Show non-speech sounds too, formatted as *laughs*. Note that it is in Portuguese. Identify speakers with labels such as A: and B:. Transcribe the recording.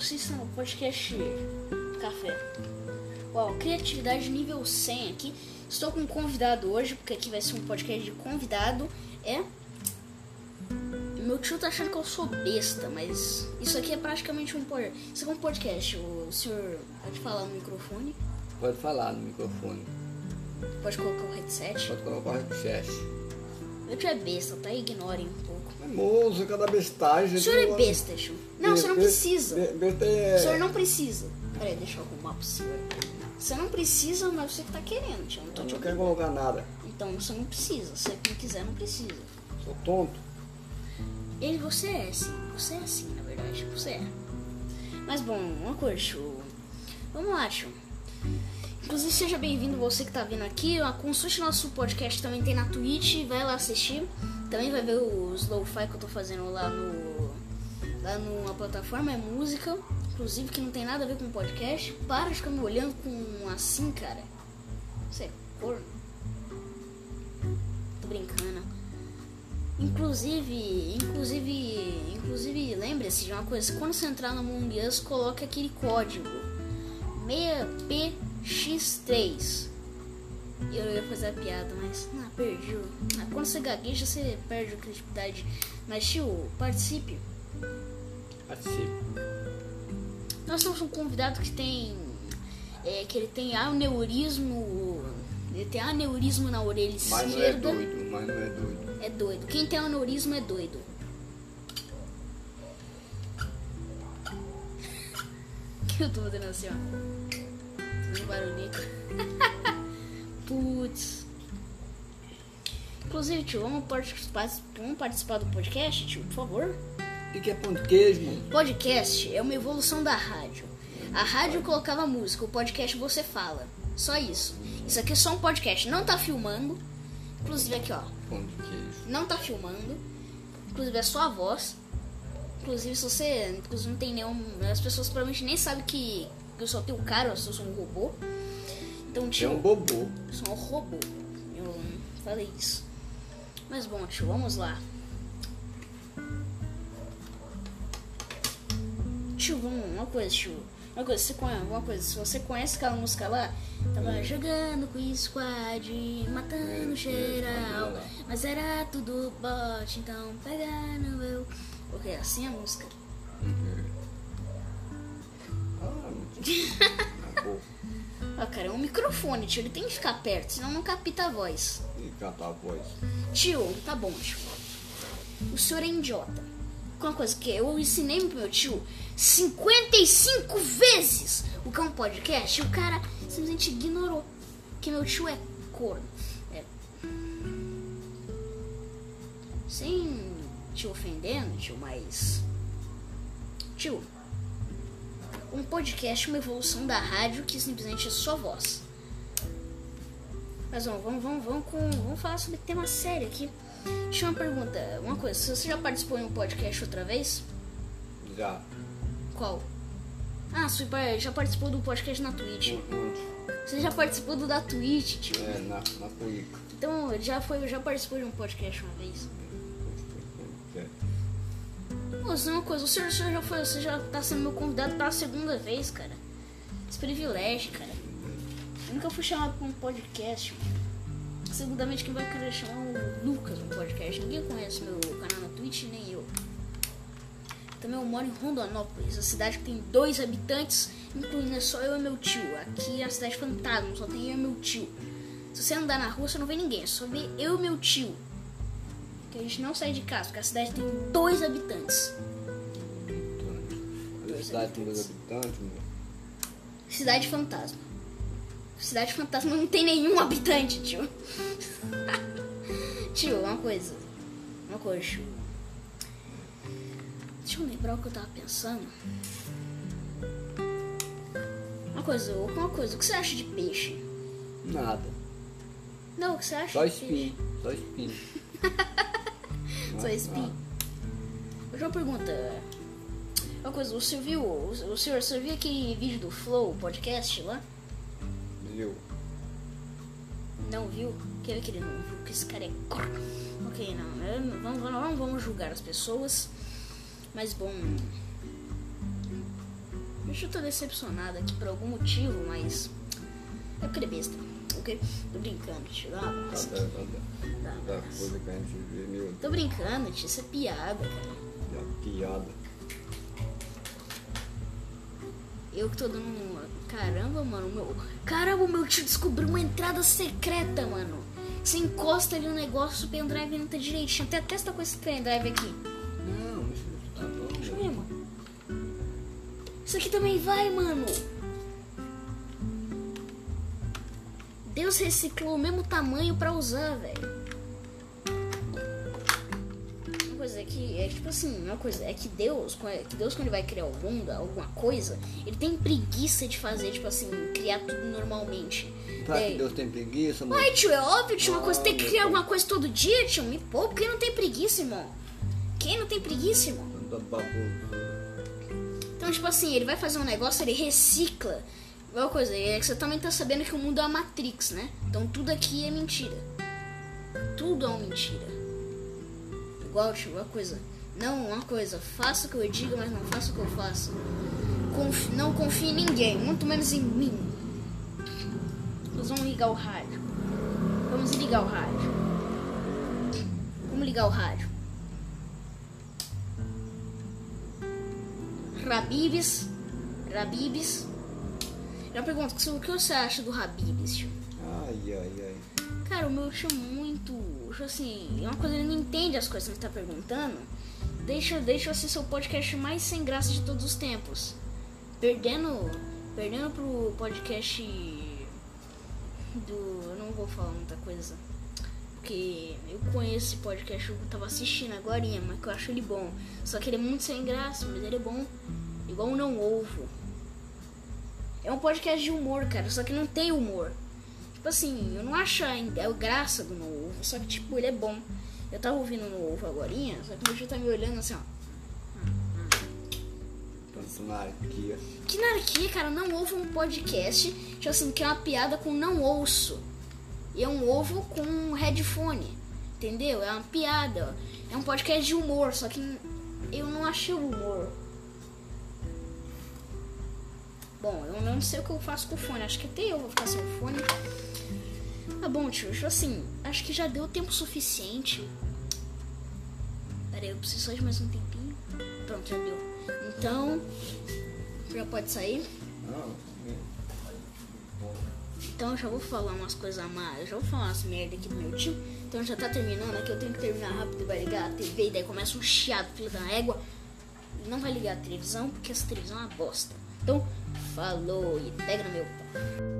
A: estão no podcast Café. Uau, criatividade nível 100 aqui. Estou com um convidado hoje, porque aqui vai ser um podcast de convidado. É. Meu tio tá achando que eu sou besta, mas isso aqui é praticamente um podcast. Isso aqui é um podcast. O senhor pode falar no microfone,
B: Pode falar no microfone.
A: pode colocar o headset.
B: Pode colocar o headset.
A: Meu tio é besta, tá? Ignorem um pouco.
B: Mas moço, cada bestagem.
A: O senhor é besta, tio. Não, você não
B: Be-
A: precisa.
B: be- Besta
A: O
B: é.
A: senhor não precisa. Peraí, deixa eu arrumar pro senhor. Você não precisa, mas você que tá querendo, tio. Eu não tô
B: Eu
A: te
B: não quero colocar nada.
A: Então você não precisa. Se não quiser, não precisa.
B: Sou tonto.
A: Ele, você é sim. Você é assim, na verdade. Você é. Mas bom, uma coisa, tio. Vamos lá, tio. Inclusive, seja bem-vindo você que tá vindo aqui. Consulte nosso podcast também tem na Twitch. Vai lá assistir. Também vai ver os lo-fi que eu tô fazendo lá no. Lá numa plataforma. É música. Inclusive, que não tem nada a ver com podcast. Para de ficar me olhando com assim, cara. Você é corno. Tô brincando. Inclusive, inclusive, inclusive, lembre-se de uma coisa, quando você entrar no Among coloque aquele código 6PX3. Eu ia fazer a piada, mas ah, perdi. Ah, quando você gagueja, você perde a criatividade. Mas tio, participe.
B: Participe.
A: Nós temos um convidado que tem. É, que ele tem aneurismo. Ele tem aneurismo na orelha
B: Mas não é
A: esquerda.
B: doido. Mas não é doido.
A: É doido. Quem tem aneurisma é doido. que *laughs* eu tô fazendo assim, ó. Fazendo barulhinho. *laughs* Putz. Inclusive, tio, vamos participar, vamos participar do podcast, tio, por favor?
B: O que é queijo, mano?
A: Podcast é uma evolução da rádio. A rádio colocava música, o podcast você fala. Só isso. Isso aqui é só um podcast, não tá filmando. Inclusive aqui, ó.
B: Queijo.
A: não tá filmando. Inclusive é só a voz. Inclusive se você. Inclusive não tem nenhum. As pessoas provavelmente nem sabem que eu só tenho cara, eu sou um robô. Então,
B: É
A: tio,
B: um bobô.
A: eu sou um robô. Eu falei isso. Mas bom, tio, vamos lá. Tio, vamos, uma coisa, tio. Uma coisa, você conhece, uma coisa, se você conhece aquela música lá, tava jogando com o squad, matando geral, mas era tudo bot, então pega no meu. Ok, assim é a música.
B: Ah, na boca.
A: Ah, cara, é um microfone, tio, ele tem que ficar perto, senão não capta a voz.
B: E cantar a voz.
A: Tio, tá bom, tio. O senhor é idiota. Uma coisa que eu ensinei pro meu tio 55 vezes o que é um podcast e o cara simplesmente ignorou. Que meu tio é corno. É. Sem te ofendendo, tio, mas. Tio, um podcast uma evolução da rádio que simplesmente é só voz. Mas vamos, vamos, vamos, vamos, com, vamos falar sobre tema sério aqui. Deixa eu uma pergunta, uma coisa, você já participou em um podcast outra vez?
B: Já.
A: Qual? Ah, par- já participou do podcast na Twitch.
B: Onde?
A: Você já participou do da Twitch, tio.
B: É, na, na Cuica.
A: Então, já foi, já participou de um podcast uma vez.
B: É.
A: É uma coisa, o senhor, o senhor já foi, você já tá sendo meu convidado pela segunda vez, cara. Esse privilégio, cara. Eu nunca fui chamado pra um podcast, mano. Segundamente quem vai querer chamar o Lucas no podcast. Ninguém conhece meu canal na Twitch, nem eu. Também eu moro em Rondonópolis, a cidade que tem dois habitantes, incluindo é só eu e meu tio. Aqui é a cidade fantasma, só tem eu e meu tio. Se você andar na rua, você não vê ninguém, só vê eu e meu tio. Que a gente não sai de casa, porque a cidade tem dois habitantes.
B: A cidade tem dois habitantes, meu.
A: Cidade fantasma. Cidade fantasma não tem nenhum habitante, tio. *laughs* tio, uma coisa. Uma coisa, tio. Deixa eu lembrar o que eu tava pensando. Uma coisa, uma coisa, o que você acha de peixe?
B: Nada.
A: Não, o que você acha
B: Só
A: de peixe?
B: espinho. Só espinho. *laughs*
A: Só espinho. Hoje uma pergunta. Uma coisa, o senhor viu, o, o senhor, você viu aquele vídeo do Flow podcast lá?
B: Viu?
A: Não viu? Quer ver que ele não viu? Que esse cara é. Ok, não. eu- Vamos, não, não vamos julgar as pessoas. Mas bom. Eu tô decepcionado aqui por algum motivo, mas. É porque ele é besta, ok? Tô brincando, tio. Dá
B: Tá,
A: massa.
B: tá, tá, tá.
A: Dá uma
B: Da
A: massa.
B: coisa que a gente vê, meu,
A: Tô brincando, tio. Isso é piada, cara.
B: da piada.
A: Eu que tô dando uma. Caramba, mano, meu. Caramba, meu tio descobriu uma entrada secreta, mano. Você encosta ali no negócio, o pendrive não tá direitinho. Até testa com esse pendrive aqui.
B: Não, isso tá bom.
A: Deixa eu ver, mano. Isso aqui também vai, mano. Deus reciclou o mesmo tamanho pra usar, velho. Uma coisa é que é tipo assim, uma coisa é que Deus, é que Deus quando ele vai criar o mundo, alguma coisa, ele tem preguiça de fazer, tipo assim, criar tudo normalmente.
B: Claro que Deus tem preguiça, mano.
A: Ai, tio, é óbvio, tio, uma coisa tem que criar alguma coisa todo dia, tio. Me poupa, quem não tem preguiça, irmão? Quem não tem preguiça, irmão? Então, tipo assim, ele vai fazer um negócio, ele recicla. Igual coisa, é que você também tá sabendo que o mundo é uma Matrix, né? Então tudo aqui é mentira. Tudo é uma mentira. Igual, tipo, uma coisa. Não, uma coisa, faça o que eu diga, mas não faça o que eu faço. Não confie em ninguém, muito menos em mim. Nós vamos ligar o rádio. Vamos ligar o rádio. Vamos ligar o rádio. Rabibes. Rabibes. Já pergunto, o que você acha do Rabibes, tio?
B: Ai, ai, ai.
A: Cara, o meu é muito. Tipo assim, é uma coisa, ele não entende as coisas que ele tá perguntando. Deixa, deixa eu ser seu podcast mais sem graça de todos os tempos. Perdendo. Perdendo pro podcast do. Eu não vou falar muita coisa. Porque eu conheço esse podcast, eu tava assistindo agora, mas que eu acho ele bom. Só que ele é muito sem graça, mas ele é bom. Igual o Não Ovo. É um podcast de humor, cara, só que não tem humor. Tipo assim, eu não acho a in- a graça do No Ovo, só que tipo, ele é bom. Eu tava ouvindo No Ovo agora, só que meu tio tá me olhando assim, ó.
B: Tanto na arquia.
A: Que anarquia, cara, não ouvo um podcast, tipo assim, que é uma piada com não ouço. E é um ovo com um headphone. Entendeu? É uma piada. É um podcast de humor, só que eu não achei o humor. Bom, eu não sei o que eu faço com o fone. Acho que até eu vou ficar sem o fone. Tá bom, tio. Assim, acho que já deu tempo suficiente. Pera aí, eu preciso só de mais um tempinho. Pronto, já deu. Então, já pode sair. Então já vou falar umas coisas a mais, já vou falar umas merda aqui do meu tio. Então já tá terminando aqui, eu tenho que terminar rápido, vai ligar a TV e daí começa um chiado, filho da égua. Não vai ligar a televisão porque essa televisão é uma bosta. Então, falou e pega meu pau.